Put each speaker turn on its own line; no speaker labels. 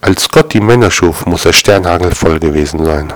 Als Gott die Männer schuf, muss er sternhagelvoll gewesen sein.